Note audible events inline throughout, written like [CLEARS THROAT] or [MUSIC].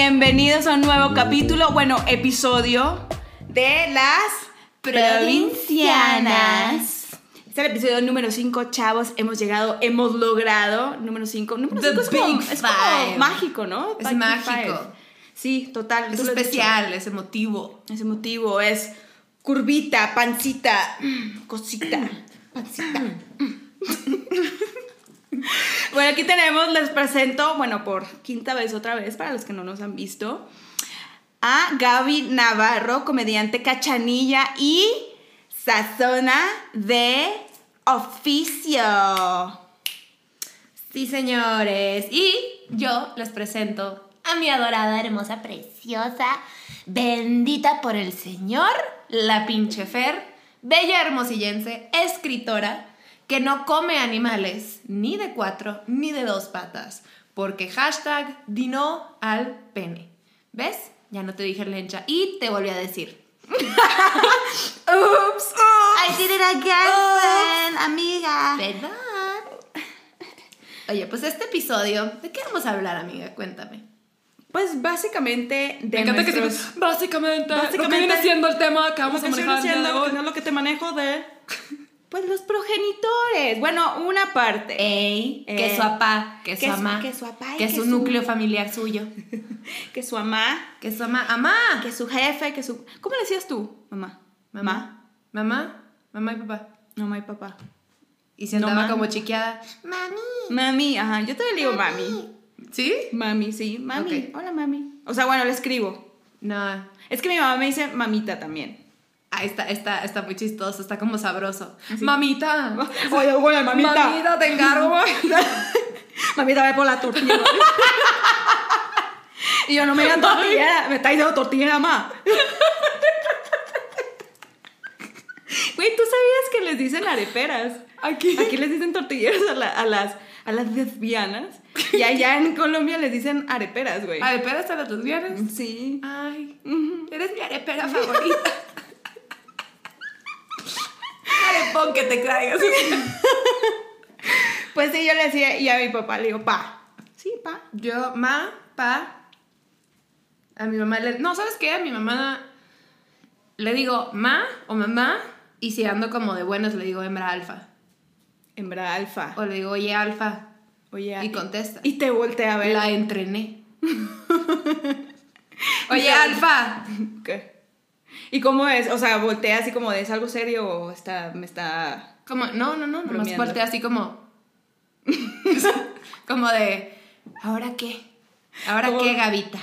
Bienvenidos a un nuevo capítulo, bueno, episodio de las provincianas. Este es el episodio número 5, chavos. Hemos llegado, hemos logrado. Número 5. Número The 5 es, como, es mágico, ¿no? Es Big mágico. five. Sí, total. Es especial, es emotivo. Ese motivo es curvita, pancita, cosita, pancita. [CLEARS THROAT] [LAUGHS] bueno, aquí tenemos, les presento, bueno, por quinta vez otra vez, para los que no nos han visto, a Gaby Navarro, comediante cachanilla y sazona de oficio. Sí, señores. Y yo les presento a mi adorada, hermosa, preciosa, bendita por el Señor, la pinche Fer, bella hermosillense, escritora, que no come animales ni de cuatro ni de dos patas, porque hashtag dino al pene. ¿Ves? Ya no te dije lencha y te volví a decir. Oops, I did it again, amiga. ¿Verdad? Oye, pues este episodio, ¿de qué vamos a hablar, amiga? Cuéntame. Pues básicamente de Me encanta que nuestros... digas, básicamente, lo que Básicamente, viene siendo el tema que vamos Lo a que manejar el día de diciendo, hoy. que no es lo que te manejo de... Pues los progenitores. Bueno, una parte. Ey, Eh, que su papá, que su que su- mamá, que su apá y que que su su- núcleo familiar suyo, [LAUGHS] Que su mamá, que su mamá, amá, que su jefe, que su... ¿Cómo le decías tú? Mamá. mamá, mamá, mamá y papá. Mamá y papá. Y se andaba como chiqueada, mami. Mami, ajá. Yo todavía le digo mami. ¿Sí? Mami, sí. Mami. Hola, mami. O sea, bueno, le escribo. No. Es que mi mamá me dice mamita también. Ah, está, está, está muy chistoso, está como sabroso. Mamita. [LAUGHS] Oye, oye, mamita. Mamita, te encargo. [LAUGHS] Mamita, ve por la tortilla. [LAUGHS] y yo no me digan tortilla, me está diciendo tortilla más. Güey, ¿tú sabías que les dicen areperas? Aquí. Aquí les dicen tortilleras a, la- a las, a las lesbianas. Y allá en Colombia les dicen areperas, güey. ¿Areperas a las lesbianas? Sí. Ay, eres mi arepera favorita. Arepón que te traigas. [LAUGHS] Pues sí, yo le decía, y a mi papá le digo, pa. Sí, pa. Yo, ma, pa. A mi mamá le. No, ¿sabes qué? A mi mamá le digo ma o mamá. Y si ando como de buenos, le digo hembra alfa. Hembra alfa. O le digo, oye, alfa. Oye, Y contesta. Y te voltea a ver. La entrené. [LAUGHS] oye, alfa. ¿Qué? ¿Y cómo es? O sea, voltea así como de es algo serio o está, me está. Como, no, no, no, nomás voltea así como. [LAUGHS] como de. ¿Ahora qué? ¿Ahora qué, Gavita?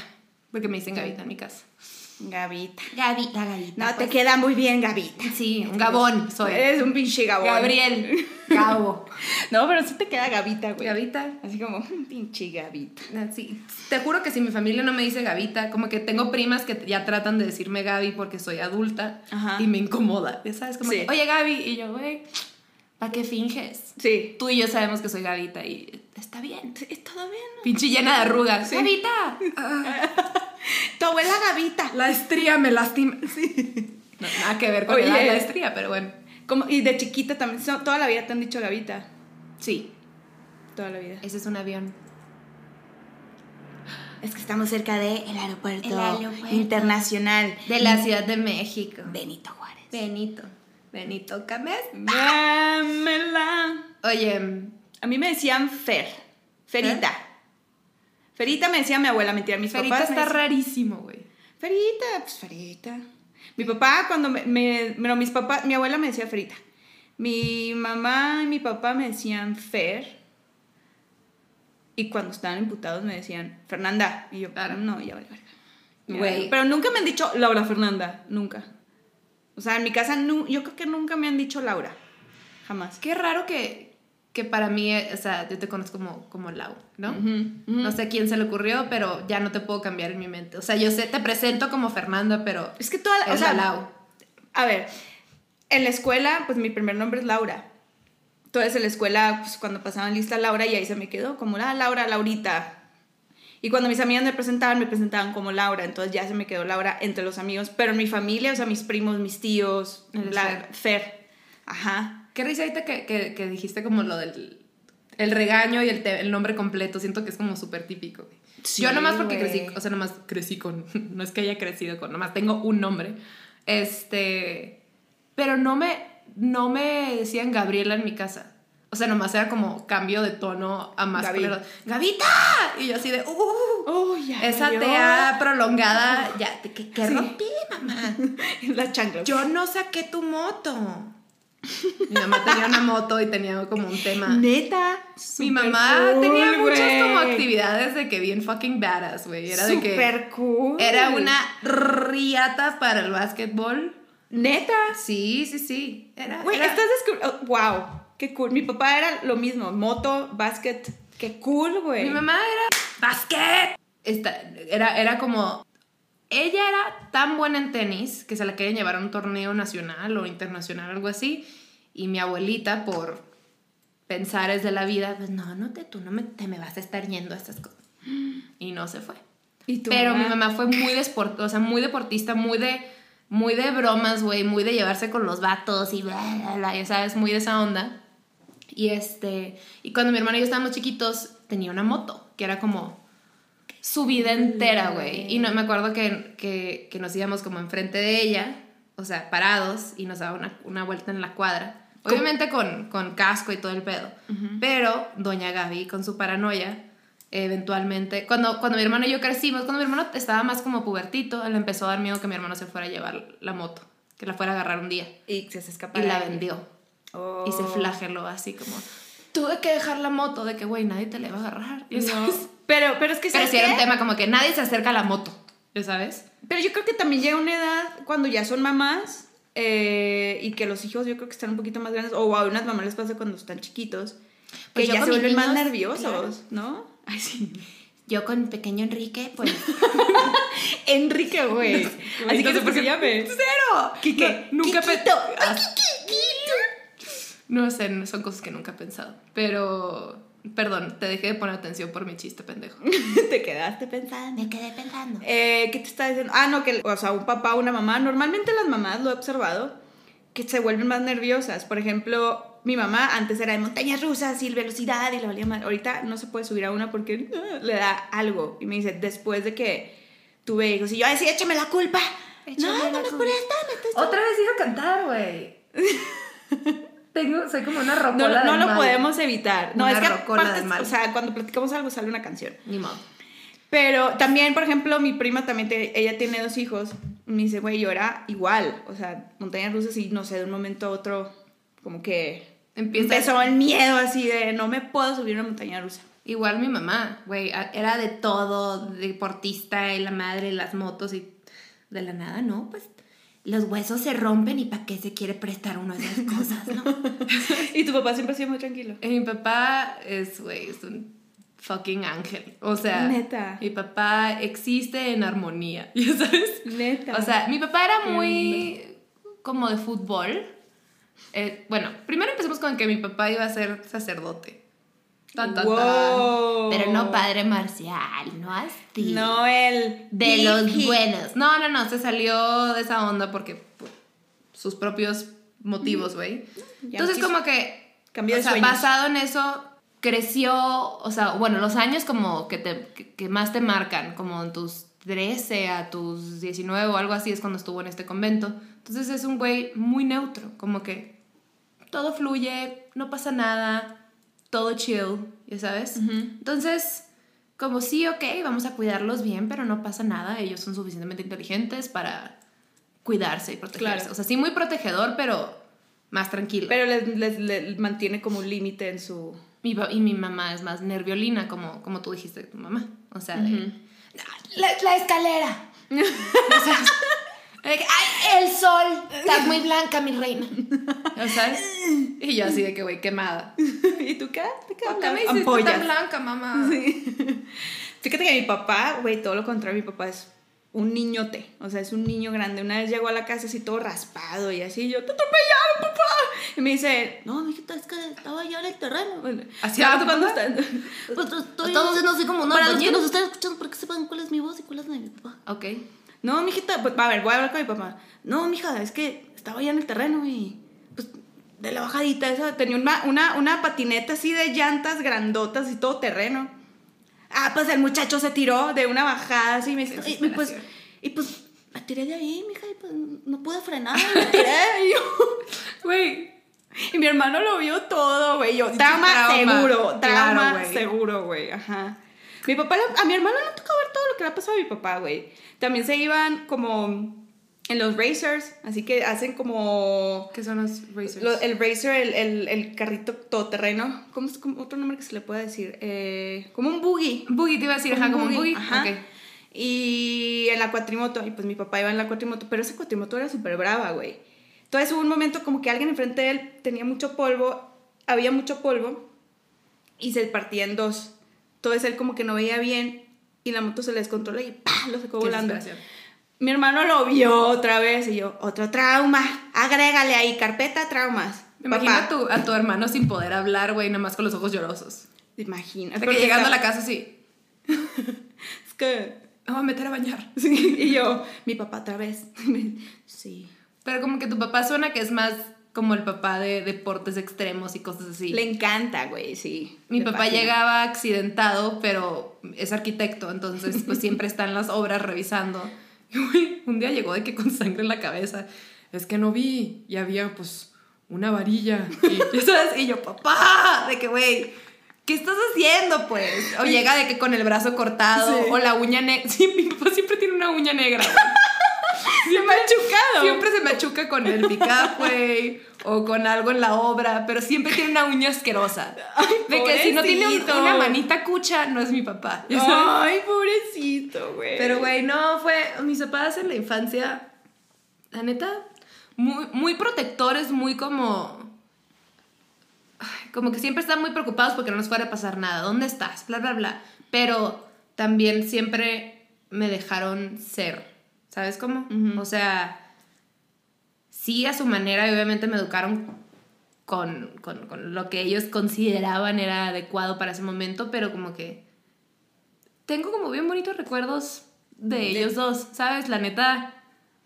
Porque me dicen Gavita en mi casa. Gavita. Gavita, Gavita. No, te pues. queda muy bien, Gavita. Sí, un gabón soy. Eres un pinche gabón. Gabriel. Gabo. [LAUGHS] No, pero sí te queda Gavita, güey. Gavita. Así como, un pinche Gavita. Sí. Te juro que si mi familia no me dice Gavita, como que tengo primas que ya tratan de decirme Gaby porque soy adulta Ajá. y me incomoda. ¿Sabes? Como Sí. que, oye Gaby, y yo, güey, ¿para qué finges? Sí. Tú y yo sabemos que soy Gavita y está bien. Sí, Es todo bien. ¿no? Pinche llena de arrugas. Sí. Gavita. [LAUGHS] [LAUGHS] Tu abuela Gavita. La estría me lastima. [LAUGHS] Sí. No, nada que ver con Oye. la, la estría, pero bueno. Como, y de chiquita también. so- Toda la vida te han dicho Gavita. Sí, Toda la vida. ese es un avión. Es que estamos cerca del aeropuerto, El aeropuerto. internacional De la Ciudad de México. Benito Juárez. Benito. Benito Camés. Dámela. Oye, A mí me decían Fer. Ferita. Ferita me decía mi abuela, mentira, mis Ferita papás. me está decían- rarísimo, güey. Ferita, pues Ferita. Mi papá, cuando me, me- Bueno, mis papás. Mi abuela me decía Ferita. Mi mamá y mi papá me decían Fer. Y cuando estaban imputados me decían Fernanda. Y yo, Claro. no, ya vale, Güey. Pero nunca me han dicho Laura Fernanda. Nunca. O sea, en mi casa, nu- yo creo que nunca me han dicho Laura. Jamás. Qué raro que, que para mí, eh, o sea, yo te conozco como, como Lau, ¿no? Ujú, ujú. No sé a quién se le ocurrió, pero ya no te puedo cambiar en mi mente. O sea, yo sé, te presento como Fernanda, pero Es que toda la. es o sea, la Lau. A ver, en la escuela, pues mi primer nombre es Laura. Entonces en la escuela, pues cuando pasaban lista Laura y ahí se me quedó como la Laura, Laurita. Y cuando mis amigas me presentaban, me presentaban como Laura. Entonces ya se me quedó Laura entre los amigos. Pero en mi familia, o sea, mis primos, mis tíos, la, Fer. Ajá. Qué risa ahorita que, que, que dijiste como lo del, el regaño y el, te- el nombre completo. Siento que es como súper típico. güey. Sí, Yo nomás porque güey. crecí, o sea, nomás crecí con, [LAUGHS] no es que haya crecido con, nomás tengo un nombre. Este, pero no me, no me decían Gabriela en mi casa. O sea, nomás era como cambio de tono a más Gaby. ¡Gavita! Y yo así de, ¡uh! Oh, ya. Esa valió. tea prolongada, ya, ¿qué, qué Sí. rompí, mamá? [LAUGHS] La chancla. Yo no saqué tu moto. Mi mamá tenía una moto y tenía como un tema. Neta. Mi mamá cool, tenía muchas como actividades de que bien fucking badass, güey. Era de que cool. era una riata para el básquetbol. Neta. Sí, sí, sí. Era, Güey, era- estás descubriendo. wow, qué cool. Mi papá era lo mismo, moto, básquet. Qué cool, güey. Mi mamá era básquet. Esta- era, era como ella era tan buena en tenis que se la querían llevar a un torneo nacional o internacional, algo así. Y mi abuelita, por pensares de la vida, pues no, no te, tú no me, te me vas a estar yendo a estas cosas. Y no se fue. ¿Y tu Pero mi mamá fue muy, desport o sea, muy deportista, muy de, muy de bromas, güey, muy de llevarse con los vatos y bla, bla, bla, ya sabes, muy de esa onda. Y este, y cuando mi hermano y yo estábamos chiquitos, tenía una moto, que era como su vida entera, güey. Y no, me acuerdo que, que, que nos íbamos como enfrente de ella, o sea, parados, y nos daba una, una vuelta en la cuadra. Obviamente con, con casco y todo el pedo. Pero doña Gaby, con su paranoia, eventualmente, cuando, cuando mi hermano y yo crecimos, cuando mi hermano estaba más como pubertito, le empezó a dar miedo que mi hermano se fuera a llevar la moto, que la fuera a agarrar un día. Y se escapa. Y la vendió. Oh. Y se flageló así como, tuve que dejar la moto de que, güey, nadie te la va a agarrar. ¿ya No. sabes? Pero, pero es que Pero ¿sabes sí era un tema como que nadie se acerca a la moto, ¿ya sabes? Pero yo creo que también llega una edad cuando ya son mamás eh, y que los hijos yo creo que están un poquito más grandes, o a unas mamás les pasa cuando están chiquitos, que Pues yo ya se vuelven más nerviosos, ¿no? Ay, sí. Yo con pequeño Enrique, pues... [LAUGHS] Enrique, güey. [LAUGHS] Así que no sé se por qué- llame. ¡Cero! Quique. No, nunca pe- Quiquito. No sé, son cosas que nunca he pensado. Pero, perdón, te dejé de poner atención por mi chiste, pendejo. [LAUGHS] Te quedaste pensando. Me quedé pensando. Eh, ¿Qué te está diciendo? Ah, no, que, o sea, un papá una mamá, normalmente las mamás, lo he observado, que se vuelven más nerviosas. Por ejemplo, mi mamá antes era de montañas rusas y velocidad y la valía mal. Ahorita no se puede subir a una porque ah, le da algo. Y me dice, después de que tuve hijos, y yo, sí, échame la culpa. Échame no, la no, culpa. esta, me estás- Otra vez iba a cantar, güey. [LAUGHS] Tengo, soy como una No, rocola no del lo mal. podemos evitar. No, Una es que aparte, o sea, cuando platicamos algo sale una canción. Ni modo. Pero también, por ejemplo, mi prima también, te- ella tiene dos hijos. Me dice, güey, yo era igual. O sea, montañas rusas y no sé, de un momento a otro, como que Empieza- empezó el miedo así de no me puedo subir a una montaña rusa. Igual mi mamá, güey, era de todo, deportista y la madre, las motos y de la nada, ¿no? Pues los huesos se rompen y para qué se quiere prestar uno de esas cosas, ¿no? [LAUGHS] y tu papá siempre ha sido muy tranquilo. Eh, mi papá es, güey, es un fucking ángel. O sea, Neta. mi papá existe en armonía, [LAUGHS] ¿ya sabes? Neta. O sea, mi papá era muy como de fútbol. Eh, bueno, primero empecemos con que mi papá iba a ser sacerdote. Tan, tan, tan. Wow. Pero no padre marcial, no así. No el De los buenos. No, no, no, se salió de esa onda porque pues, sus propios motivos, güey. Ya Entonces como que, Cambió o de sea, sueños. basado en eso, creció, o sea, bueno, los años como que, te, que, que más te marcan, como en tus 13 a tus 19 o algo así, es cuando estuvo en este convento. Entonces es un güey muy neutro, como que todo fluye, no pasa nada, todo chill, ¿ya sabes? Entonces, como sí, ok, vamos a cuidarlos bien, pero no pasa nada, ellos son suficientemente inteligentes para cuidarse y protegerse. Claro. O sea, sí muy protegedor, pero más tranquilo. Pero les, les- les mantiene como un límite en su... Mi y mi mamá es más nerviolina, como, como tú dijiste de tu mamá. O sea, de, la, la escalera. O [LAUGHS] sea, ¡Ay, el sol! Estás muy [LAUGHS] blanca, mi reina. O sea, y yo así de que, güey, quemada. ¿Y tú qué? ¿Te qué ¿Por qué hablas? me hiciste Ampollas. tan blanca, mamá? [LAUGHS] Fíjate que mi papá, güey, todo lo contrario, mi papá es un niñote, o sea, es un niño grande. Una vez llegó a la casa así todo raspado y así, yo, te atropellaron, papá. Y me dice, no, mijita, es que estaba yo en el terreno. Bueno, ¿Así tu cuando está- Pues estoy... Estamos haciendo así como una Para los que nos están escuchando, para que sepan cuál es mi voz y cuál es la de mi papá. Ok. No, mijita, pues, a ver, voy a hablar con mi papá. No, mija, es que estaba allá en el terreno y pues de la bajadita, esa, tenía una, una, una patineta así de llantas grandotas y todo terreno. Ah, pues el muchacho se tiró de una bajada así y me dice, y, y [LAUGHS] pues, y pues me tiré de ahí, mija, y pues no pude frenar, me tiré. [LAUGHS] Y yo, Güey, y mi hermano lo vio todo, güey. Yo, trauma. seguro, trauma Claro, güey. seguro, güey. Ajá. Mi papá, a mi hermano le tocó ver todo lo que le ha pasado a mi papá, güey. También se iban como en los racers, así que hacen como ¿qué son los racers? lo- el racer, el, el, el carrito todoterreno. ¿Cómo es como otro nombre que se le puede decir? Eh, como un buggy. Boogie, te iba a decir, ajá, como un boogie. Ajá. Ok. Y en la cuatrimoto, y pues mi papá iba en la cuatrimoto, pero esa cuatrimoto era súper brava, güey. Entonces hubo un momento como que alguien enfrente de él tenía mucho polvo, había mucho polvo, y se partía en dos. Entonces él como que no veía bien, y la moto se le descontroló y ¡pah! lo sacó volando. Mi hermano lo vio otra vez, y yo, otro trauma, agrégale ahí, carpeta traumas. Me imagino a tu, a tu hermano sin poder hablar, güey, nada más con los ojos llorosos. Imagina. De que porque llegando a la casa así, [LAUGHS] Es que... voy a meter a bañar. [LAUGHS] Sí, y yo, mi papá otra vez. [LAUGHS] Sí. Pero como que tu papá suena que es más como el papá de deportes extremos y cosas así. Le encanta, güey, sí. Mi papá llegaba accidentado, pero es arquitecto, entonces pues siempre está en las obras revisando. [LAUGHS] Y güey, un día llegó de que con sangre en la cabeza, es que no vi y había pues una varilla. Y, [LAUGHS] ¿sabes? y yo, papá, de que güey, ¿qué estás haciendo pues? O llega de que con el brazo cortado Sí. o la uña negra. [LAUGHS] Sí, mi papá siempre tiene una uña negra. [LAUGHS] güey. Siempre machucado. Siempre se machuca con el pick-up, güey, o con algo en la obra, pero siempre tiene una uña asquerosa. de que si no tiene un- una manita cucha, no es mi papá. sabes. Ay, pobrecito, güey. Pero, güey, no, fue. Mis papás en la infancia, la neta, muy, muy protectores, muy como. ay, Como que siempre están muy preocupados porque no nos fuera a pasar nada. ¿Dónde estás? Bla, bla, bla. Pero también siempre me dejaron ser. ¿Sabes cómo? O sea, sí a su manera y obviamente me educaron con, con, con lo que ellos consideraban era adecuado para ese momento, pero como que tengo como bien bonitos recuerdos de, De- ellos dos, ¿sabes? La neta.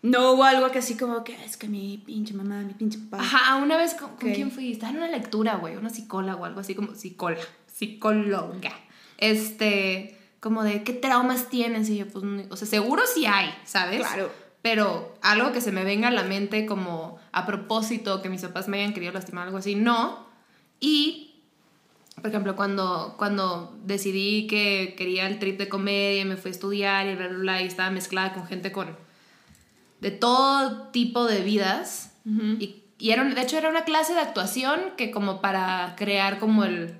No hubo algo que así como que es que mi pinche mamá, mi pinche papá. Ajá, una vez, ¿con, con quién fui? Estaba en una lectura, güey, una psicóloga o algo así como psicóloga, psicóloga. Este, como de qué traumas tienes y yo, pues, o sea, seguro sí hay, ¿sabes? Claro. Pero algo que se me venga a la mente como a propósito, que mis papás me hayan querido lastimar, algo así, no. Y, por ejemplo, cuando, cuando decidí que quería el trip de comedia, y me fui a estudiar y bla, bla, bla, y estaba mezclada con gente con de todo tipo de vidas. Y, y era, de hecho era una clase de actuación que como para crear como el,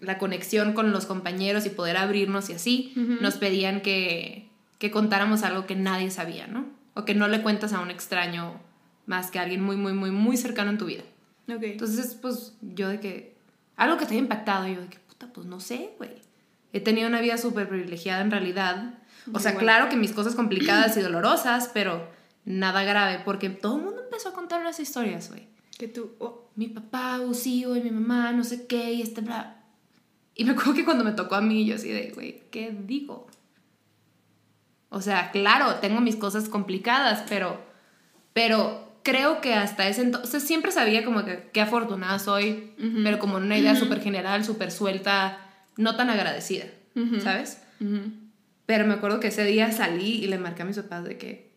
la conexión con los compañeros y poder abrirnos y así, Ujú. nos pedían que, que contáramos algo que nadie sabía, ¿no? O que no le cuentas a un extraño más que a alguien muy, muy, muy, muy cercano en tu vida. Ok. Entonces, pues yo de que, algo que te haya impactado, yo de que, puta, pues no sé, güey. He tenido una vida súper privilegiada en realidad. O sea, Igual. claro que mis cosas complicadas y dolorosas, pero nada grave, porque todo el mundo empezó a contar unas historias, güey. que tú. oh, Mi papá, Usío, y mi mamá, no sé qué, y este bla. Y me acuerdo que cuando me tocó a mí, yo así de, güey, ¿qué digo? O sea, claro, tengo mis cosas complicadas, pero, pero creo que hasta ese entonces, siempre sabía como que qué afortunada soy, pero como una idea súper general, súper suelta, no tan agradecida. ¿sabes? Pero me acuerdo que ese día salí y le marqué a mis papás de que,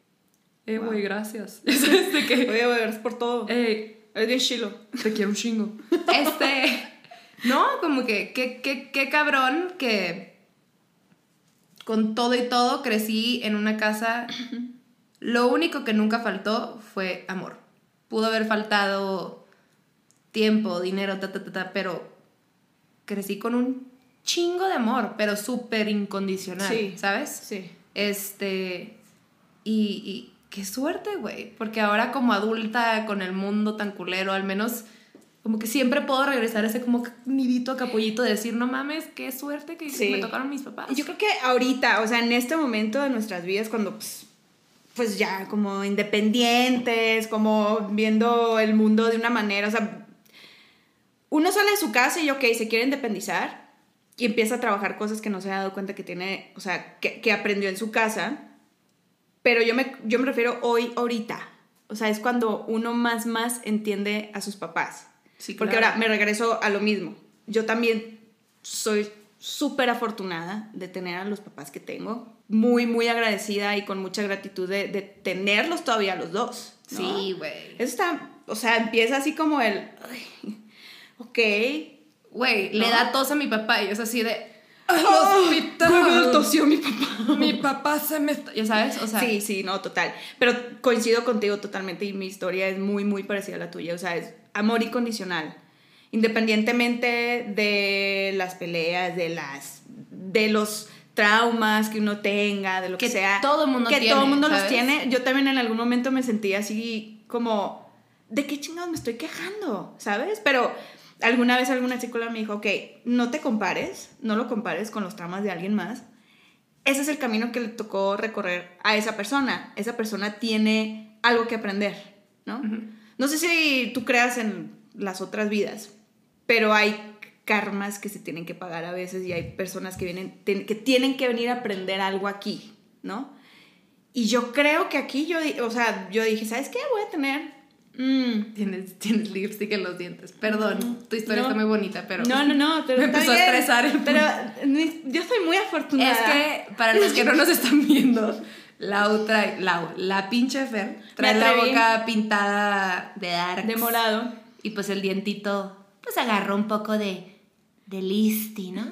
eh, Wow. güey, gracias. [LAUGHS] De que, Oye, güey, gracias por todo. eh, Es bien chilo. te quiero un chingo. [LAUGHS] Este, no, como que, qué, qué, qué cabrón que con todo y todo crecí en una casa. Lo único que nunca faltó fue amor. Pudo haber faltado tiempo, dinero, ta, ta, ta, ta, pero crecí con un chingo de amor, pero súper incondicional, Sí. ¿sabes? Sí. Este. Y, y qué suerte, güey. Porque ahora, como adulta, con el mundo tan culero, al menos. Como que siempre puedo regresar a ese como nidito a capullito de decir, no mames, qué suerte que Sí. me tocaron mis papás. Yo creo que ahorita, o sea, en este momento de nuestras vidas, cuando pues, pues ya como independientes, como viendo el mundo de una manera, o sea, uno sale de su casa y ok, se quiere independizar y empieza a trabajar cosas que no se ha dado cuenta que tiene, o sea, que, que aprendió en su casa, pero yo me, yo me refiero hoy, ahorita, O sea, es cuando uno más, más entiende a sus papás. Sí, Porque claro. ahora me regreso a lo mismo. Yo también soy súper afortunada de tener a los papás que tengo. Muy, muy agradecida y con mucha gratitud de, de tenerlos todavía los dos. ¿no? Sí, güey. Eso está, o sea, empieza así como el, ay, ok. Güey, le ¿No? da tos a mi papá y es así de... ¡Al Oh, hospital! Google tosió mi papá. Mi papá se me... está-" Ya sabes, o sea... Sí, sí, no, total. Pero coincido contigo totalmente y mi historia es muy, muy parecida a la tuya. O sea, es amor incondicional. Independientemente de las peleas, de las. de los traumas que uno tenga, de lo que, Que sea. todo mundo que tiene, todo mundo los tiene. Yo también en algún momento me sentí así como. ¿De qué chingados me estoy quejando? ¿Sabes? Pero alguna vez alguna psicóloga me dijo, ok, no te compares, no lo compares con los traumas de alguien más ese es el camino que le tocó recorrer a esa persona. Esa persona tiene algo que aprender, ¿no? No sé si tú creas en las otras vidas, pero hay karmas que se tienen que pagar a veces y hay personas que vienen que tienen que venir a aprender algo aquí, ¿no? Y yo creo que aquí yo, o sea, yo dije, ¿sabes qué? Voy a tener mm, Tienes, tienes lipstick en los dientes. Perdón, tu historia No. está muy bonita, pero... no, no, no, [LAUGHS] pero me empezó a bien. estresar el Pero yo soy muy afortunada. Es que, para los que no nos están viendo, [LAUGHS] Lau trae... Lau, la pinche Fer, trae la boca pintada de darks. de morado. Y pues el dientito, pues agarró un poco de... De listi, ¿no?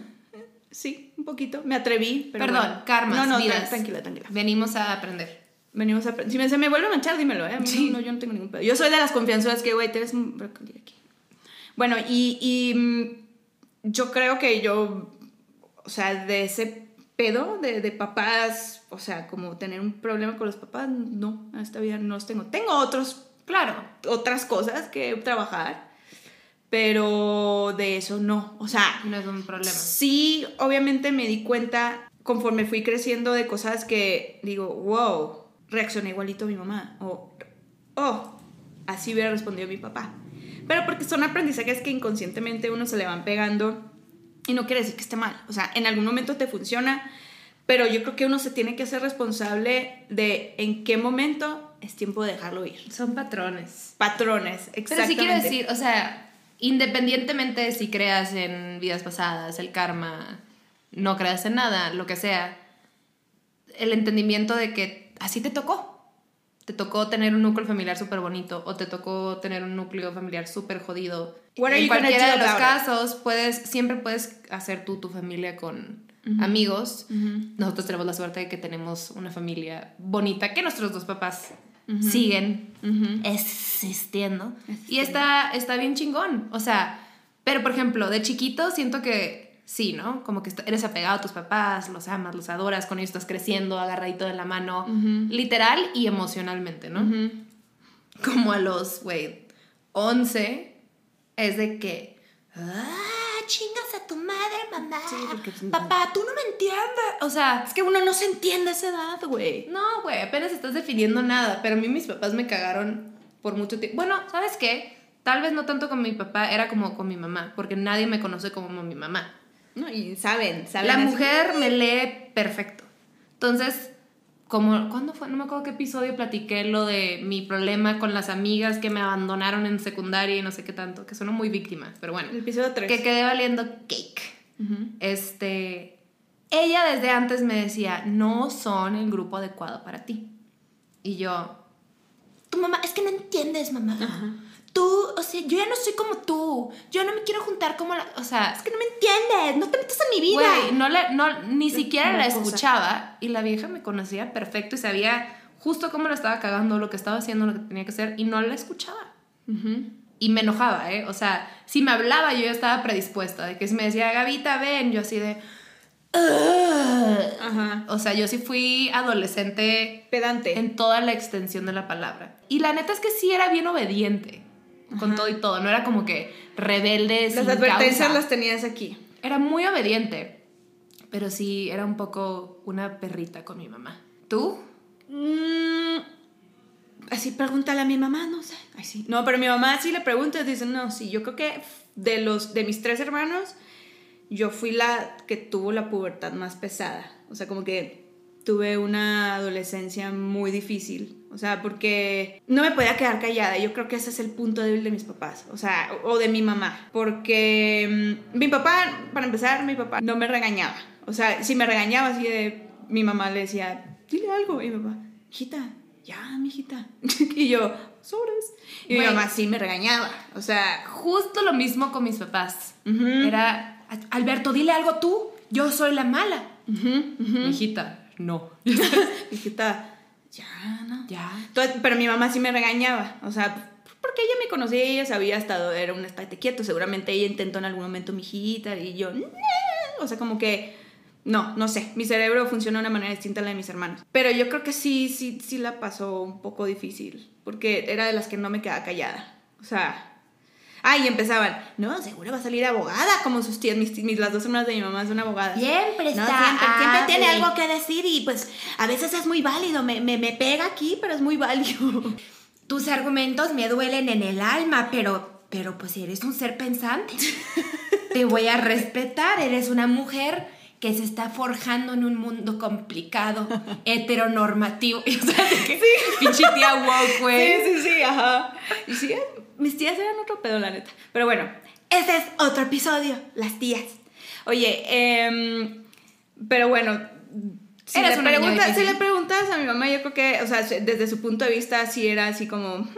Sí, un poquito. Me atreví. Pero Perdón, bueno. karmas, No, no, vidas. tra- tranquila, tranquila. Venimos a aprender. Venimos a. Si me, se me vuelve a manchar, dímelo, ¿eh? A mí Sí. no, no, yo no tengo ningún pedo. Yo soy de las confianzudas que, güey, te ves un brócoli aquí. Bueno, y, y mm, yo creo que yo. O sea, de ese pedo de, de papás, o sea, como tener un problema con los papás, no, en esta vida no los tengo. Tengo otros, Claro. otras cosas que trabajar, pero de eso no. O sea, No es un problema. Sí, obviamente me di cuenta conforme fui creciendo de cosas que digo, wow, reaccioné igualito a mi mamá. O, oh, así hubiera respondido mi papá. Pero porque son aprendizajes que inconscientemente uno se le van pegando y no quiere decir que esté mal. O sea, en algún momento te funciona, pero yo creo que uno se tiene que hacer responsable de en qué momento es tiempo de dejarlo ir. Son patrones. Patrones, Pero exactamente. sí quiero decir, o sea, independientemente de si creas en vidas pasadas, el karma, no creas en nada, lo que sea, el entendimiento de que así te tocó. Te tocó tener un núcleo familiar súper bonito o te tocó tener un núcleo familiar súper jodido. En cualquiera de los casos, puedes, siempre puedes hacer tú tu familia con amigos. Nosotros tenemos la suerte de que tenemos una familia bonita que nuestros dos papás siguen Ujú. existiendo. Y Existiendo. está, está bien chingón. O sea, pero por ejemplo, de chiquito siento que sí, ¿no? Como que eres apegado a tus papás, los amas, los adoras, con ellos estás creciendo, agarradito de la mano, literal y emocionalmente, ¿no? Como a los, güey, 11, es de que, ah, chingas a tu madre, mamá. Sí, porque- Papá, tú no me entiendes. O sea, Es que uno no se entiende a esa edad, güey. no, güey, apenas estás definiendo nada. Pero a mí mis papás me cagaron por mucho tiempo. Bueno, ¿sabes qué? Tal vez no tanto con mi papá, era como con mi mamá, porque nadie me conoce como mi mamá. No, y saben, saben. La así- mujer me lee perfecto. Entonces, como, ¿cuándo fue? No me acuerdo qué episodio platiqué lo de mi problema con las amigas que me abandonaron en secundaria y no sé qué tanto, que suena muy víctima, pero bueno. El episodio 3. Que quedé valiendo cake. Este, ella desde antes me decía, no son el grupo adecuado para ti. Y yo, tu mamá, es que no entiendes, mamá. Tú, o sea, yo ya no soy como tú. Yo no me quiero juntar como la, o sea, Es que no me entiendes, no te metas en mi vida. Güey, no la, no, ni siquiera la escuchaba y la vieja me conocía perfecto y sabía justo cómo la estaba cagando, lo que estaba haciendo, lo que tenía que hacer y no la escuchaba. Y me enojaba, ¿eh? O sea, si me hablaba yo ya estaba predispuesta, de que si me decía, Gavita, ven, yo así de... O sea, yo sí fui adolescente Pedante. en toda la extensión de la palabra. Y la neta es que sí era bien obediente con todo y todo, no era como que rebelde. Las sin advertencias causa. las tenías aquí. Era muy obediente, pero sí era un poco una perrita con mi mamá. ¿Tú? Mm, así pregúntale a mi mamá, no sé. Ay, sí. No, pero mi mamá sí le pregunta y dice, no, sí, yo creo que de los de mis tres hermanos, yo fui la que tuvo la pubertad más pesada. O sea, como que tuve una adolescencia muy difícil. O sea, porque no me podía quedar callada. Yo creo que ese es el punto débil de mis papás. O sea, o de mi mamá. Porque mm, mi papá, para empezar, mi papá no me regañaba. O sea, si me regañaba así de... Mi mamá le decía, dile algo. Y mi papá, hijita, ya, mi hijita. [LAUGHS] y yo, sobres. Y mi mamá sí me regañaba. O sea, Justo lo mismo con mis papás. Era, Alberto, dile algo tú. Yo soy la mala. ujú. Hijita, no. [LAUGHS] hijita, ya, no. ya. Entonces, pero mi mamá sí me regañaba, o sea, porque ella me conocía y ella sabía hasta era un estate quieto. Seguramente ella intentó en algún momento mi hijita y yo, o sea, como que, no, no sé, mi cerebro funciona de una manera distinta a la de mis hermanos. Pero yo creo que sí, sí, sí la pasó un poco difícil, porque era de las que no me quedaba callada. O sea, ah, y empezaban, no, seguro va a salir abogada, como sus tías, mis, mis- las dos hermanas de mi mamá son abogadas. Siempre No, está. siempre, siempre tiene algo que decir y pues a veces es muy válido, me, me, me pega aquí, pero es muy válido. [LAUGHS] Tus argumentos me duelen en el alma, pero, pero pues eres un ser pensante. [LAUGHS] Te voy a respetar, eres una mujer que se está forjando en un mundo complicado, [LAUGHS] heteronormativo. O sea, que pinche tía woke, güey. Sí, sí, sí, ajá. Y sí, mis tías eran otro pedo, la neta. Pero bueno, ese es otro episodio, las tías. Oye, em, pero bueno, si le, si le preguntas a mi mamá, yo creo que, o sea, desde su punto de vista, sí era así como, "Hmm,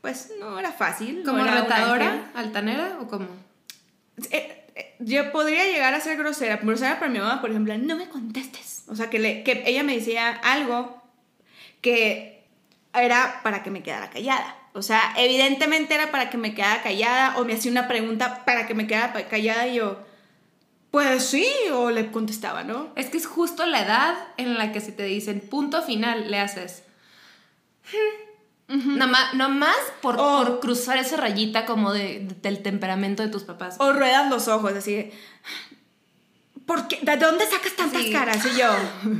pues no era fácil. no ¿Como era un ángel". retadora, altanera o como? Eh, eh, yo podría llegar a ser grosera. Grosera para mi mamá, por ejemplo, no me contestes. O sea, que, le, que ella me decía algo que era para que me quedara callada. O sea, evidentemente era para que me quedara callada o me hacía una pregunta para que me quedara callada y yo, pues sí, o le contestaba, ¿no? Es que es justo la edad en la que si te dicen punto final, le haces. No más, no más por, O- por cruzar esa rayita como de, de- del temperamento de tus papás. O ruedas los ojos, así de, ¿por qué? ¿De dónde sacas tantas Sí. caras? Y yo,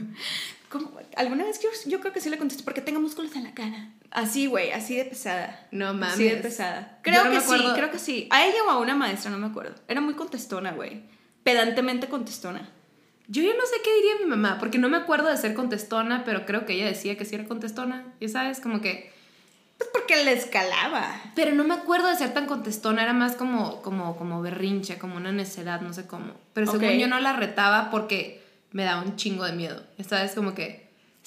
[LAUGHS] ¿cómo? Alguna vez yo, yo creo que sí le contesté, porque tengo músculos en la cara. Así, güey, así de pesada. No Así de mames. pesada. Creo no que sí, creo que sí. A ella o a una maestra, no me acuerdo. Era muy contestona, güey. Pedantemente contestona. Yo ya no sé qué diría mi mamá, porque no me acuerdo de ser contestona, pero creo que ella decía que sí era contestona. Ya sabes, como que. Pues porque le escalaba. Pero no me acuerdo de ser tan contestona, era más como, como, como berrinche, como una necedad, no sé cómo. Pero según Ok. yo no la retaba porque me daba un chingo de miedo. Ya sabes, como que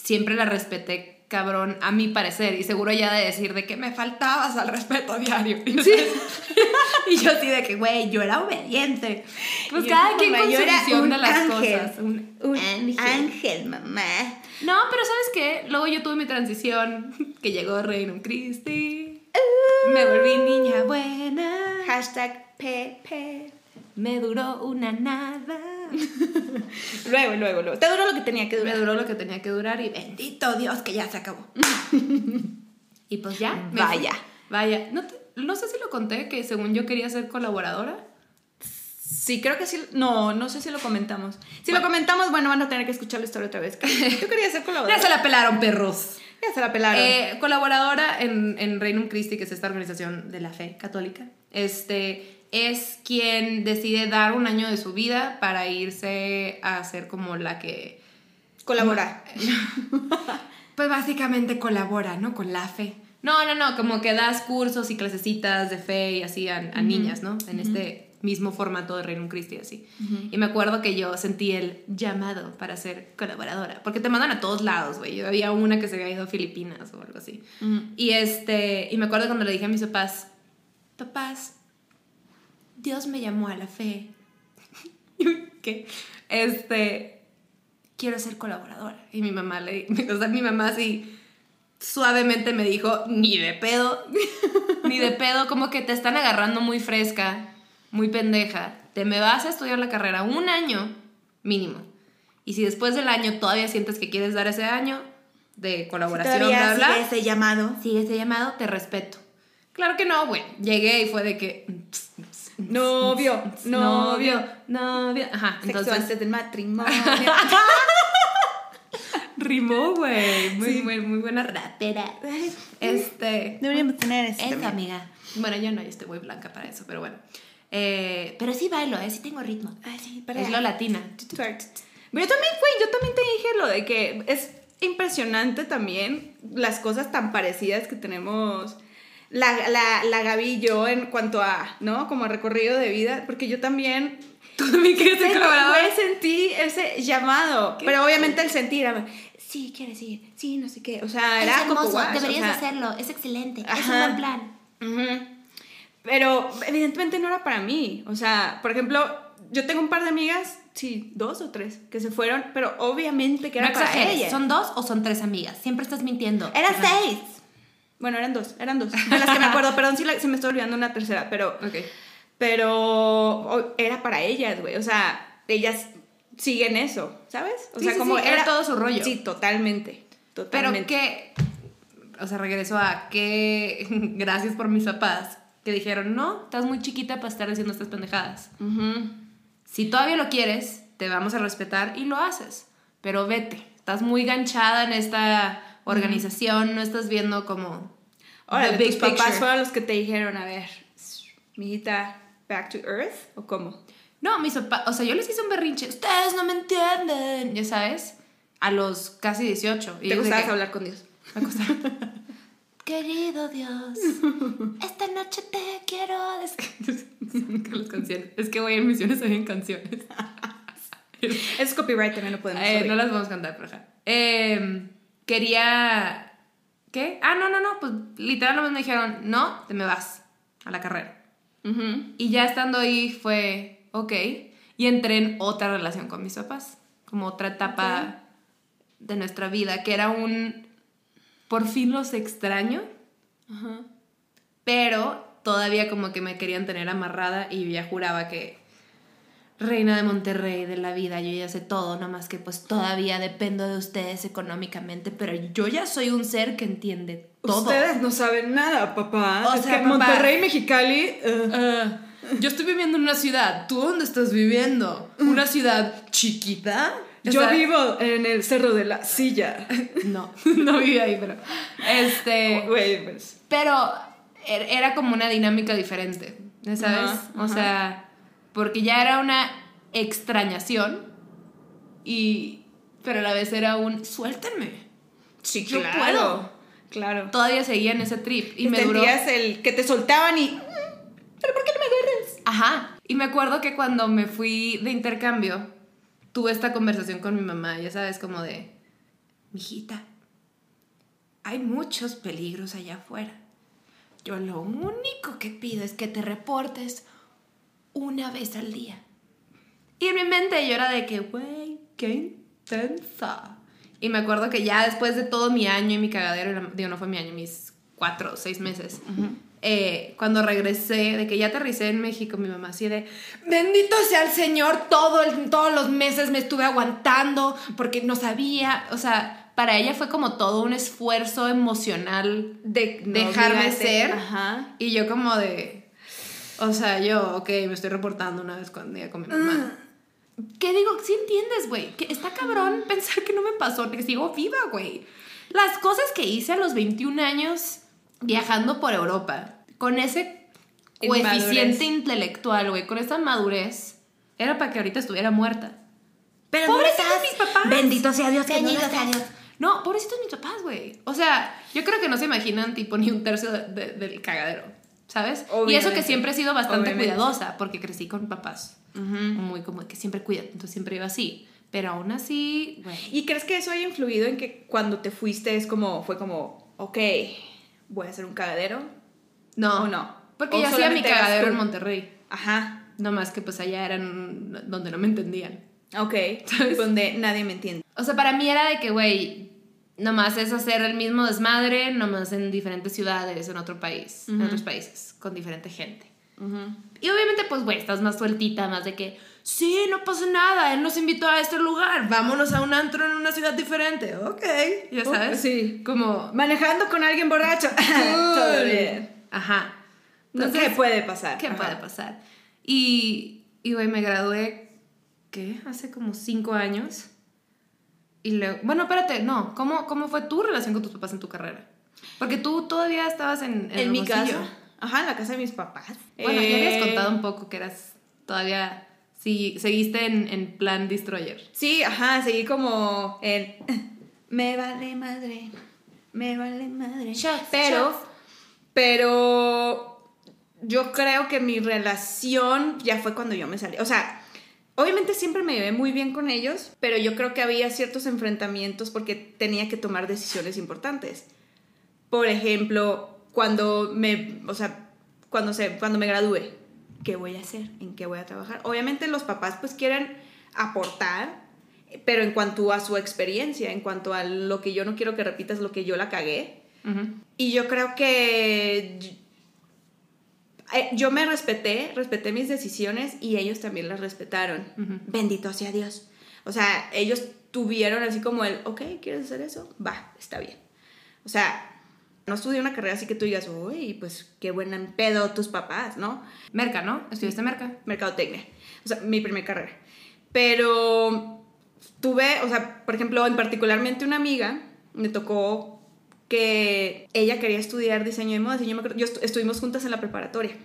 siempre la respeté cabrón, a mi parecer, y seguro ya de decir de que me faltabas al respeto [LAUGHS] diario. [LAUGHS] y yo así de que, güey, yo era obediente. Pues Y cada quien con su visión de las ángel. cosas. Un, Un ángel. ángel, mamá. No, pero ¿sabes qué? Luego yo tuve mi transición, [LAUGHS] que llegó Reino Christi. Me volví niña buena. Hashtag Pepe. Me duró una nada. [LAUGHS] Luego, luego, luego. Te duró lo que tenía que Me durar. duró lo que tenía que durar y bendito Dios que ya se acabó. [LAUGHS] y pues ya. me Vaya. Vaya. No, te- no sé si lo conté que según yo quería ser colaboradora. Sí, creo que sí. No, no sé si lo comentamos. Si lo comentamos, bueno, van a tener que escuchar la historia otra vez. [LAUGHS] Yo quería ser Ya colaboradora. se la pelaron, perros. Ya se la pelaron. Eh, colaboradora en, en Reino Christi, que es esta organización de la fe católica, este, es quien decide dar un año de su vida para irse a ser como la que, Colaborar. [LAUGHS] pues básicamente colabora, ¿no? Con la fe. No, no, no, como que das cursos y clasecitas de fe y así a, a niñas, ¿no? En este mismo formato de Reino Christi, así. Y me acuerdo que yo sentí el llamado para ser colaboradora, porque te mandan a todos lados, güey. Yo había una que se había ido a Filipinas o algo así. Y este, y me acuerdo cuando le dije a mis papás, papás, Dios me llamó a la fe. [LAUGHS] ¿Qué? Este, quiero ser colaboradora. Y mi mamá le, [LAUGHS] o sea, mi mamá así suavemente me dijo, ni de pedo, [LAUGHS] ni de pedo, como que te están agarrando muy fresca, muy pendeja. Te me vas a estudiar la carrera un año mínimo. Y si después del año todavía sientes que quieres dar ese año de colaboración, Todavía bla, bla, sigue ese llamado. sigue ese llamado, te respeto. Claro que no, güey. Llegué y fue de que. Novio, [LAUGHS] novio. novio. Ajá, Sexo entonces. antes del matrimonio. [LAUGHS] Rimó, güey. Muy, Sí. muy, muy buena rapera. [LAUGHS] Este. Deberíamos tener. Eso, también. amiga. Bueno, yo no, yo estoy muy blanca para eso, pero bueno. Eh, pero sí bailo, ¿eh? Sí tengo ritmo. Ay, sí, para Es lo latina. Yo también, güey, yo también te dije lo de que es impresionante también las cosas tan parecidas que tenemos la, la, la Gaby y yo en cuanto a, ¿no? Como recorrido de vida, porque yo también... [LAUGHS] Tú también quieres ser Sentí- ese llamado, pero obviamente el sentir sí, quieres ir, sí, no sé qué, o sea, Es era como hermoso, guau, o deberías sea, hacerlo, es excelente, es un Ajá. buen plan. Ujú. Pero evidentemente no era para mí. O sea, por ejemplo, yo tengo un par de amigas, sí, dos o tres, que se fueron, pero obviamente que era no para exageres, ellas. ¿son dos o son tres amigas? Siempre estás mintiendo. Eran Ajá. seis. Bueno, eran dos, eran dos. De las que me acuerdo, perdón si la- se me estoy olvidando una tercera, pero, Ok. pero era para ellas, güey. O sea, ellas siguen eso, ¿sabes? O Sí, sea, sí, como sí, era todo su rollo. Sí, totalmente. Pero Totalmente. que, o sea, regreso a que, [LAUGHS] gracias por mis papás, que dijeron, no, estás muy chiquita para estar haciendo estas pendejadas. Ujú. Si todavía lo quieres, te vamos a respetar y lo haces. Pero vete, estás muy ganchada en esta organización, no estás viendo como Ahora, ¿tus papás picture. fueron los que te dijeron, a ver, mijita, back to earth? ¿O cómo? No, mis papás, o sea, yo les hice un berrinche, ustedes no me entienden, ya sabes, a los casi 18. Y ¿Te gustaba hablar con Dios? Me costaba. [LAUGHS] Querido Dios, esta noche te quiero las [LAUGHS] canciones. Es que voy en misiones habían canciones. [LAUGHS] Es copyright, también lo podemos Eh, no las vamos a cantar, pero ajá. Eh, quería. ¿Qué? Ah, no, no, no. Pues literal nomás me dijeron, no, te me vas a la carrera. Y ya estando ahí fue, ok. Y entré en otra relación con mis papás. Como otra etapa de nuestra vida, que era un. Por fin los extraño, Ajá. pero todavía como que me querían tener amarrada y yo ya juraba que reina de Monterrey de la vida, yo ya sé todo, nomás que pues todavía dependo de ustedes económicamente, pero yo ya soy un ser que entiende todo. Ustedes no saben nada, papá. O es sea, que papá. Monterrey, Mexicali. uh, Ah, yo estoy viviendo en una ciudad, ¿tú dónde estás viviendo? ¿Una ciudad chiquita? Yo vivo en el cerro de la silla. [LAUGHS] No, no viví ahí, pero... Este... Güey, pues. Pero er- era como una dinámica diferente, ¿ya ¿sabes? Ajá, O sea, porque ya era una extrañación y... Pero a la vez era un suéltenme. Sí, Yo claro. puedo. Claro. Todavía seguía en ese trip y me duró... El que te soltaban y. "Mm, ¿Pero por qué no me agarras? Ajá. Y me acuerdo que cuando me fui de intercambio, tuve esta conversación con mi mamá, ya sabes, como de, mijita, hay muchos peligros allá afuera. Yo lo único que pido es que te reportes una vez al día. Y en mi mente yo era de que, güey, qué intensa. Y me acuerdo que ya después de todo mi año y mi cagadero, digo, no fue mi año, mis cuatro seis meses, eh, cuando regresé, de que ya aterricé en México, mi mamá así de, bendito sea el Señor, todo el- todos los meses me estuve aguantando porque no sabía, o sea, para ella fue como todo un esfuerzo emocional De no dejarme obligarte. ser. Ajá. Y yo como de, o sea, yo, ok, me estoy reportando una vez con día con mi mamá. ¿Qué digo? Sí entiendes, güey. Que está cabrón pensar que no me pasó, que sigo viva, güey. Las cosas que hice a los 21 años viajando por Europa, con ese coeficiente intelectual, güey, con esa madurez, era para que ahorita estuviera muerta. Pero Pobrecitos no mis papás. Bendito sea Dios que no Bendito lo sea. Dios. No, pobrecitos mis papás, güey. O sea, yo creo que no se imaginan tipo ni un tercio de- de- del cagadero, ¿sabes? Y eso que Obviamente. siempre he sido bastante Obviamente. cuidadosa, porque crecí con papás muy como que siempre cuidan, entonces siempre iba así. Pero aún así, güey. ¿Y crees que eso haya influido en que cuando te fuiste es como, fue como, ok, voy a hacer un cagadero? No, ¿O no? Porque ¿O yo hacía mi cagadero en Monterrey. Ajá. No más que pues allá eran donde no me entendían. Ok. [LAUGHS] Donde nadie me entiende. O sea, para mí era de que, güey, nomás es hacer el mismo desmadre, nomás en diferentes ciudades, en otro país, en otros países, con diferente gente. Y obviamente, pues, güey, estás más sueltita, más de que, sí, no pasa nada, él nos invitó a este lugar, vámonos a un antro en una ciudad diferente, ok, ya sabes. sí. Como, Manejando con alguien borracho. [LAUGHS] Todo bien. Ajá. Entonces, ¿Qué puede pasar? ¿Qué Ajá. puede pasar? Y, y, güey, me gradué, ¿qué? Hace como cinco años. Y luego, bueno, espérate, no, ¿cómo, ¿cómo fue tu relación con tus papás en tu carrera? Porque tú todavía estabas en, En, en mi casa. Ajá, en la casa de mis papás. Bueno, ya Eh, habías contado un poco que eras todavía Sí, seguiste en, en plan Destroyer. Sí, ajá, seguí como en... [LAUGHS] Me vale madre, me vale madre. Shots, pero, shots. pero yo creo que mi relación ya fue cuando yo me salí. O sea, obviamente siempre me llevé muy bien con ellos, pero yo creo que había ciertos enfrentamientos porque tenía que tomar decisiones importantes. Por ejemplo, cuando me, o sea, cuando, se, cuando me gradúe, ¿qué voy a hacer? ¿En qué voy a trabajar? Obviamente los papás pues quieren aportar, pero en cuanto a su experiencia, en cuanto a lo que yo no quiero que repitas, lo que yo la cagué. Y yo creo que eh, yo me respeté, respeté mis decisiones y ellos también las respetaron. Bendito sea Dios. O sea, ellos tuvieron así como el, ok, ¿quieres hacer eso? Va, está bien. O sea, no estudié una carrera así que tú digas, uy, pues qué buen pedo tus papás, ¿no? Merca, ¿no? Estudiaste Merca. Mercadotecnia. O sea, mi primera carrera. Pero tuve, o sea, por ejemplo, en particularmente una amiga, me tocó que ella quería estudiar diseño de modas y yo, me acuerdo- yo estu- estuvimos juntas en la preparatoria.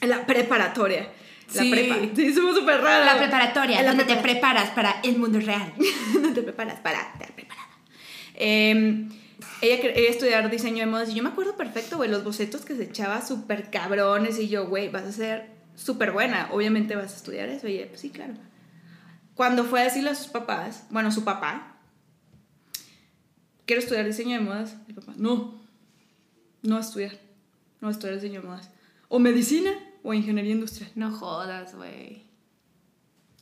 En la preparatoria. La Sí. prepa. Sí, somos súper. La preparatoria, la donde te prepara- preparas para el mundo real. [LAUGHS] no te preparas para estar preparada. Eh, ella quería estudiar diseño de modas y yo me acuerdo perfecto, güey, los bocetos que se echaba súper cabrones y yo, güey, vas a ser súper buena, obviamente vas a estudiar eso. Y ella, pues sí, claro. Cuando fue a decirle a sus papás, bueno, su papá, quiero estudiar diseño de modas, el papá, no, no va a estudiar, no va a estudiar diseño de modas. O medicina o ingeniería industrial. No jodas, güey.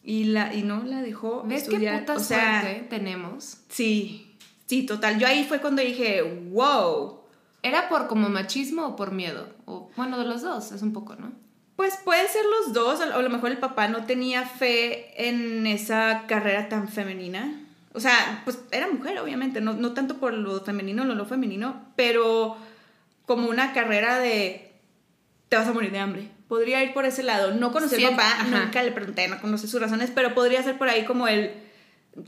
Y, la, y no la dejó ¿Ves qué estudiar. puta o sea, suerte tenemos? Sí, sí, total. Yo ahí fue cuando dije, wow. ¿Era por como machismo o por miedo? O, bueno, de los dos, es un poco, ¿no? Pues puede ser los dos, o a lo mejor el papá no tenía fe en esa carrera tan femenina. O sea, pues era mujer, obviamente, no, no tanto por lo femenino o lo no femenino, pero como una carrera de te vas a morir de hambre. Podría ir por ese lado. No conocí al papá, ajá. nunca le pregunté, no conocí sus razones, pero podría ser por ahí como el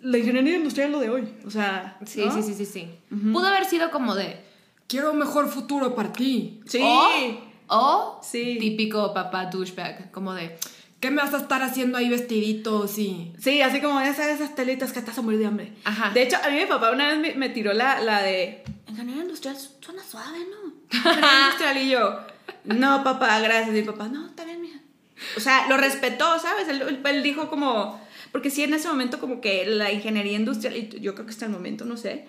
la ingeniería industrial es lo de hoy. O sea, Sí, ¿no? sí, sí, sí, sí. Ujú. Pudo haber sido como de, quiero un mejor futuro para ti. Sí. O, o Sí. típico papá douchebag, como de, ¿qué me vas a estar haciendo ahí vestiditos y...? Sí, así como esas, esas telitas que estás a morir de hambre. Ajá. De hecho, a mí mi papá una vez me, me tiró la, la de... Ingeniería industrial suena suave, ¿no? [LAUGHS] Ingeniería industrial y yo... No, papá, gracias. Y mi papá, no, está bien, mija. O sea, lo respetó, ¿sabes? Él- él dijo como... Porque sí, en ese momento como que la ingeniería industrial, y yo creo que hasta el momento, no sé,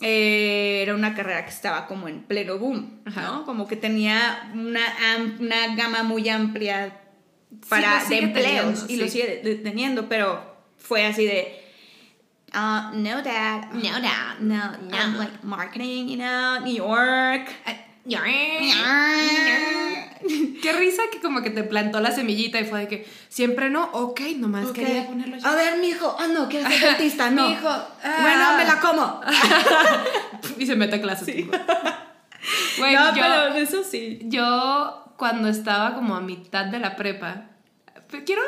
eh, era una carrera que estaba como en pleno boom, Ajá. ¿no? Como que tenía una, una gama muy amplia para, de empleos teniendo, y lo sigue teniendo, pero fue así de, uh, no dad, No, no, no, no. I'm like marketing, you know, New York. [LAUGHS] Qué risa que como que te plantó la semillita y fue de que siempre no, ok, nomás Ok. quería ponerlo yo. A ver, mijo, ah, no, ¿quieres ser dentista? [LAUGHS] No. Mijo, ah. Bueno, me la como. [LAUGHS] Y se mete a clases. tipo. Güey, no, yo, pero eso sí. yo cuando estaba como a mitad de la prepa, pe- quiero,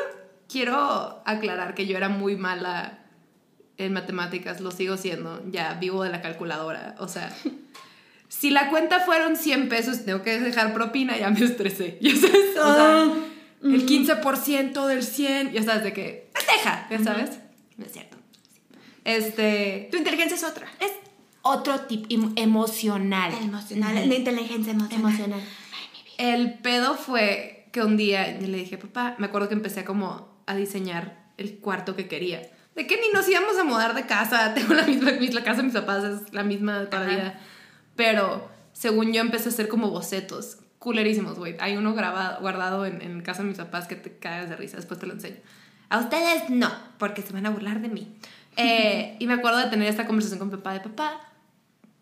quiero aclarar que yo era muy mala en matemáticas, lo sigo siendo, ya vivo de la calculadora, o sea... Si la cuenta fueron 100 pesos, tengo que dejar propina, ya me estresé. [LAUGHS] Ya sabes, o sea, Ah, el 15% del 100, ya sabes de que deja, ya sabes. No es cierto. Este Tu inteligencia es otra. es otro tipo emocional. Emocional, la inteligencia emocional. Emocional. El pedo fue que un día yo le dije, papá, me acuerdo que empecé como a diseñar el cuarto que quería. De que ni nos íbamos a mudar de casa, [LAUGHS] tengo la misma, mis- la casa de mis papás es la misma de Pero según yo empecé a hacer como bocetos, culerísimos, güey. Hay uno grabado, guardado en, en casa de mis papás que te cagas de risa, después te lo enseño. A ustedes no, porque se van a burlar de mí. [LAUGHS] Eh, y me acuerdo de tener esta conversación con mi papá de papá,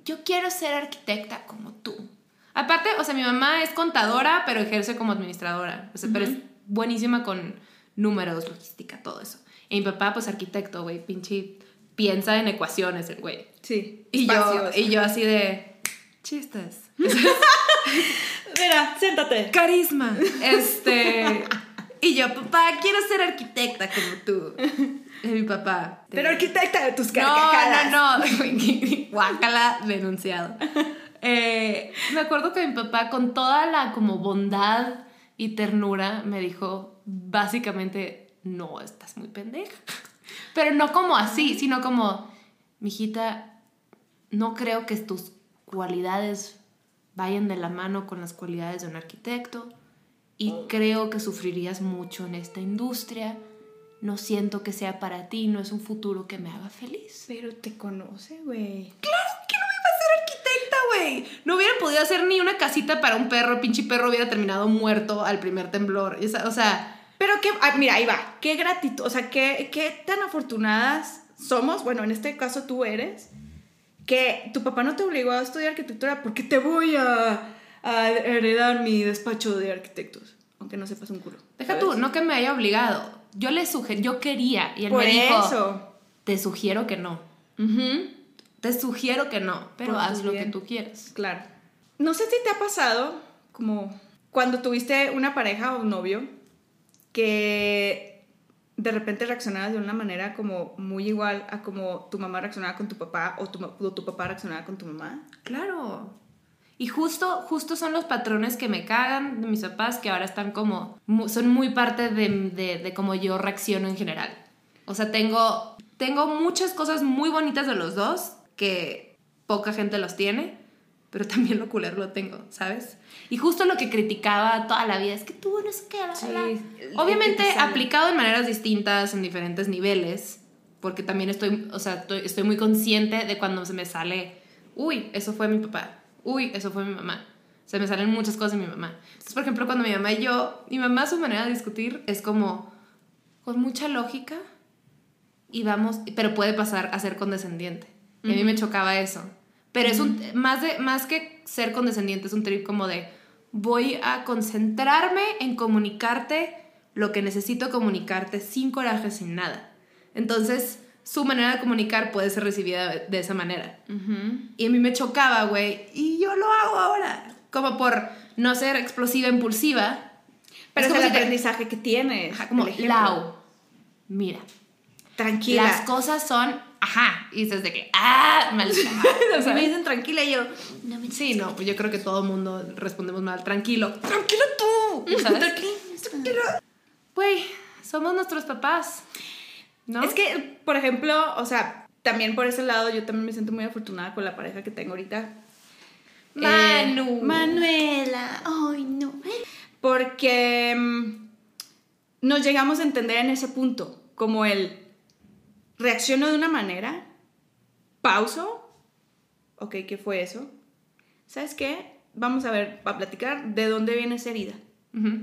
yo quiero ser arquitecta como tú. Aparte, o sea, mi mamá es contadora, pero ejerce como administradora. O sea, pero es buenísima con números, logística, todo eso. Y mi papá, pues arquitecto, güey, pinche piensa en ecuaciones, el güey. Sí. Y yo, y yo así de chistes. [LAUGHS] Mira, siéntate. Carisma. Este. [LAUGHS] Y yo, papá, quiero ser arquitecta como tú. Y mi papá. Pero arquitecta de tus carcajadas. no, no, [LAUGHS] no. Guácala, denunciado. Eh, me acuerdo que mi papá, con toda la como bondad y ternura, me dijo: básicamente, no, estás muy pendeja. Pero no como así, sino como, mijita, no creo que tus cualidades vayan de la mano con las cualidades de un arquitecto y creo que sufrirías mucho en esta industria. No siento que sea para ti, no es un futuro que me haga feliz. Pero te conoce, güey. Claro que no iba a ser arquitecta, güey. No hubiera podido hacer ni una casita para un perro, el pinche perro hubiera terminado muerto al primer temblor. O sea, Pero que, ah, mira, ahí va. Qué gratitud, o sea, qué, qué tan afortunadas somos, bueno, en este caso tú eres, que tu papá no te obligó a estudiar arquitectura porque te voy a, a heredar mi despacho de arquitectos, aunque no sepas un culo. deja ¿sabes? tú, no que me haya obligado. Yo le sugerí, yo quería y él Por me dijo, eso. te sugiero que no. Te sugiero que no, pero Por tu haz lo que tú quieras. Claro. No sé si te ha pasado, como cuando tuviste una pareja o un novio, que de repente reaccionabas de una manera como muy igual a como tu mamá reaccionaba con tu papá o tu, o tu papá reaccionaba con tu mamá. Claro. Y justo, justo son los patrones que me cagan de mis papás que ahora están como, son muy parte de, de, de cómo yo reacciono en general. O sea, tengo, tengo muchas cosas muy bonitas de los dos que poca gente los tiene, pero también lo culero lo tengo, ¿sabes? Y justo lo que criticaba toda la vida es que tú no sé qué, Sí, la". el- Obviamente aplicado en maneras distintas, en diferentes niveles, porque también estoy, o sea, estoy, estoy muy consciente de cuando se me sale, uy, eso fue mi papá, uy, eso fue mi mamá. Se me salen muchas cosas de mi mamá. Entonces, por ejemplo, cuando mi mamá y yo, mi mamá su manera de discutir es como con mucha lógica y vamos, pero puede pasar a ser condescendiente. Y a mí me chocaba eso. Pero es un, más, de, más que ser condescendiente, es un trip como de, voy a concentrarme en comunicarte lo que necesito comunicarte sin coraje, sin nada. Entonces, su manera de comunicar puede ser recibida de, esa manera. Y a mí me chocaba, güey, y yo lo hago ahora. Como por no ser explosiva, impulsiva. Pero es, el si te- aprendizaje que tienes. Ajá, como. Lau, mira, Tranquila. las cosas son, ajá, y dices de que, ah, madre", [LAUGHS] Si me dicen tranquila y yo, no me Sí, no, pues yo creo que todo el mundo respondemos mal, tranquilo, tranquilo tú, ¿sabes? tranquila. Güey, somos nuestros papás, ¿no? Es que, por ejemplo, o sea, también por ese lado yo también me siento muy afortunada con la pareja que tengo ahorita. Manu. Eh, Manuela. Ay, no. Porque mm, nos llegamos a entender en ese punto, como el reacciono de una manera, pauso, ok, ¿qué fue eso? ¿Sabes qué? Vamos a ver, a platicar de dónde viene esa herida.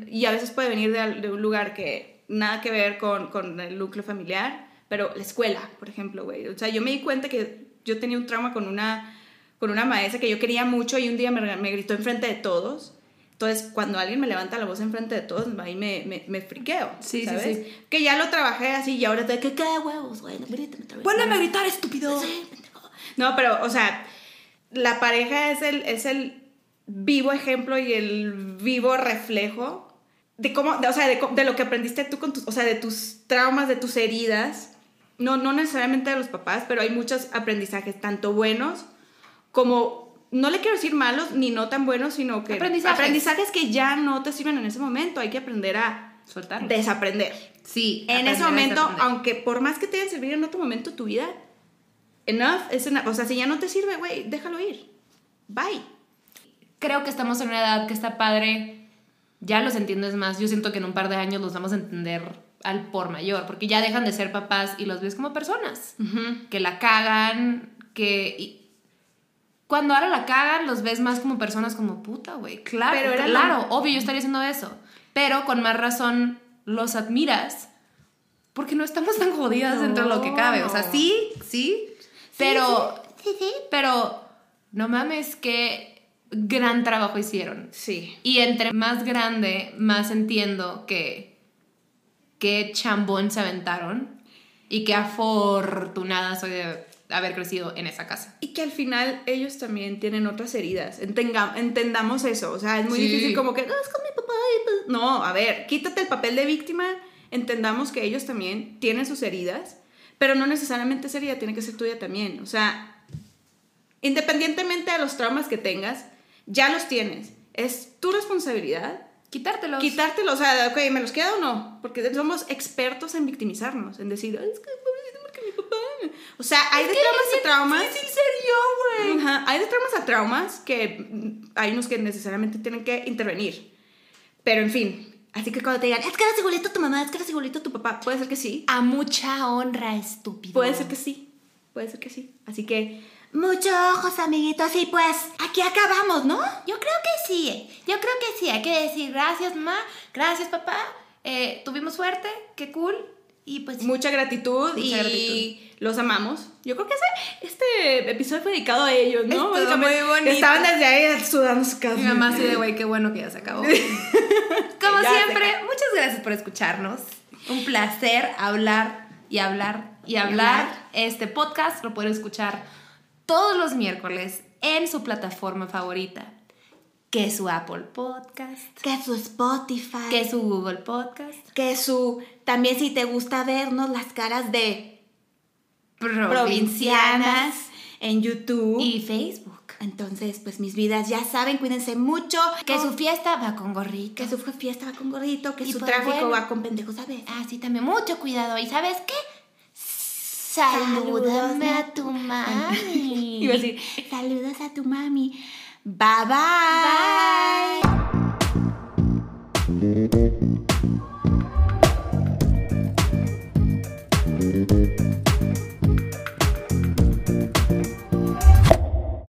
Y a veces puede venir de un lugar que nada que ver con, con el núcleo familiar, pero la escuela, por ejemplo, güey. O sea, yo me di cuenta que yo tenía un trauma con una, con una maestra que yo quería mucho y un día me, me gritó enfrente de todos. Entonces, cuando alguien me levanta la voz enfrente de todos, ahí me, me, me friqueo. Sí, ¿sabes? sí. Que ya lo trabajé así y ahora te que qué huevos, güey, no. Vuélveme a gritar, estúpido. Sí. No, pero, o sea, la pareja es el, es el vivo ejemplo y el vivo reflejo de cómo, de- o sea, de, de lo que aprendiste tú con tus, o sea, de tus traumas, de tus heridas. No, no necesariamente de los papás, pero hay muchos aprendizajes, tanto buenos como, no le quiero decir malos ni no tan buenos, sino que Aprendizajes. aprendizajes que ya no te sirven en ese momento. Hay que aprender a Soltar. desaprender. Sí. En ese momento, aunque por más que te hayan servido en otro momento de tu vida, enough es enough. O sea, si ya no te sirve, güey, déjalo ir. Bye. creo que estamos en una edad que está padre, ya los entiendes más. Yo siento que en un par de años los vamos a entender al por mayor, porque ya dejan de ser papás y los ves como personas que la cagan, que y cuando ahora la cagan los ves más como personas como puta, güey. Claro, Pero era claro, obvio yo estaría haciendo eso, pero con más razón los admiras. Porque no estamos tan jodidas dentro de lo que cabe. O sea, sí, sí, pero pero no mames, qué gran trabajo hicieron. Sí. Y entre más grande, más entiendo que qué chambón se aventaron y qué afortunada soy de haber crecido en esa casa. Y que al final ellos también tienen otras heridas. Entenga- entendamos eso. O sea, es muy Sí. difícil como que, "Ah, es con mi papá. y pues". No, a ver, quítate el papel de víctima. Entendamos que ellos también tienen sus heridas, pero no necesariamente esa herida tiene que ser tuya también. O sea, independientemente de los traumas que tengas, ya los tienes. Es tu responsabilidad Quitártelos. quitártelo, o sea, ok, ¿me los queda o no? Porque somos expertos en victimizarnos, en decir, "Ay, es que mi papá. O sea, hay de traumas a traumas. difícil ser yo, güey. Ajá, hay de traumas a traumas que mm, hay unos que necesariamente tienen que intervenir. Pero en fin, así que cuando te digan, es que eres igualito a tu mamá, es que eres igualito a tu papá, puede ser que sí. A mucha honra, estúpido. Puede ser que sí. Puede ser que sí. Así que, muchos ojos, amiguitos, y pues aquí acabamos, ¿no? Yo creo que sí. Yo creo que sí. Hay que decir gracias, mamá. Gracias, papá. Eh, tuvimos suerte. Qué cool. Y pues Mucha gratitud Mucha y gratitud. los amamos. Yo creo que ese, este episodio fue dedicado a ellos, ¿no? Estuvo Básicamente, muy bonito. Estaban desde ahí sudando su casa. Mi mamá así de, [LAUGHS] güey, qué bueno que ya se acabó. [LAUGHS] Como Ya siempre, muchas gracias por escucharnos. Un placer hablar y hablar y hablar. hablar. Este podcast lo pueden escuchar todos los miércoles en su plataforma favorita. Que es su Apple Podcast, Que su Spotify. que es su Google Podcast, que su también si te gusta vernos las caras de provincianas provincianas en YouTube y Facebook. entonces pues mis vidas ya saben cuídense mucho Que su fiesta va con gorrito. que su fiesta va con gorrito que Y su pues, tráfico bueno. va con pendejos a veces Ah, sí, también mucho cuidado. ¿Y sabes qué? Salúdame a tu mami. [LAUGHS] iba a decir saludos a tu mami bye bye, Bye.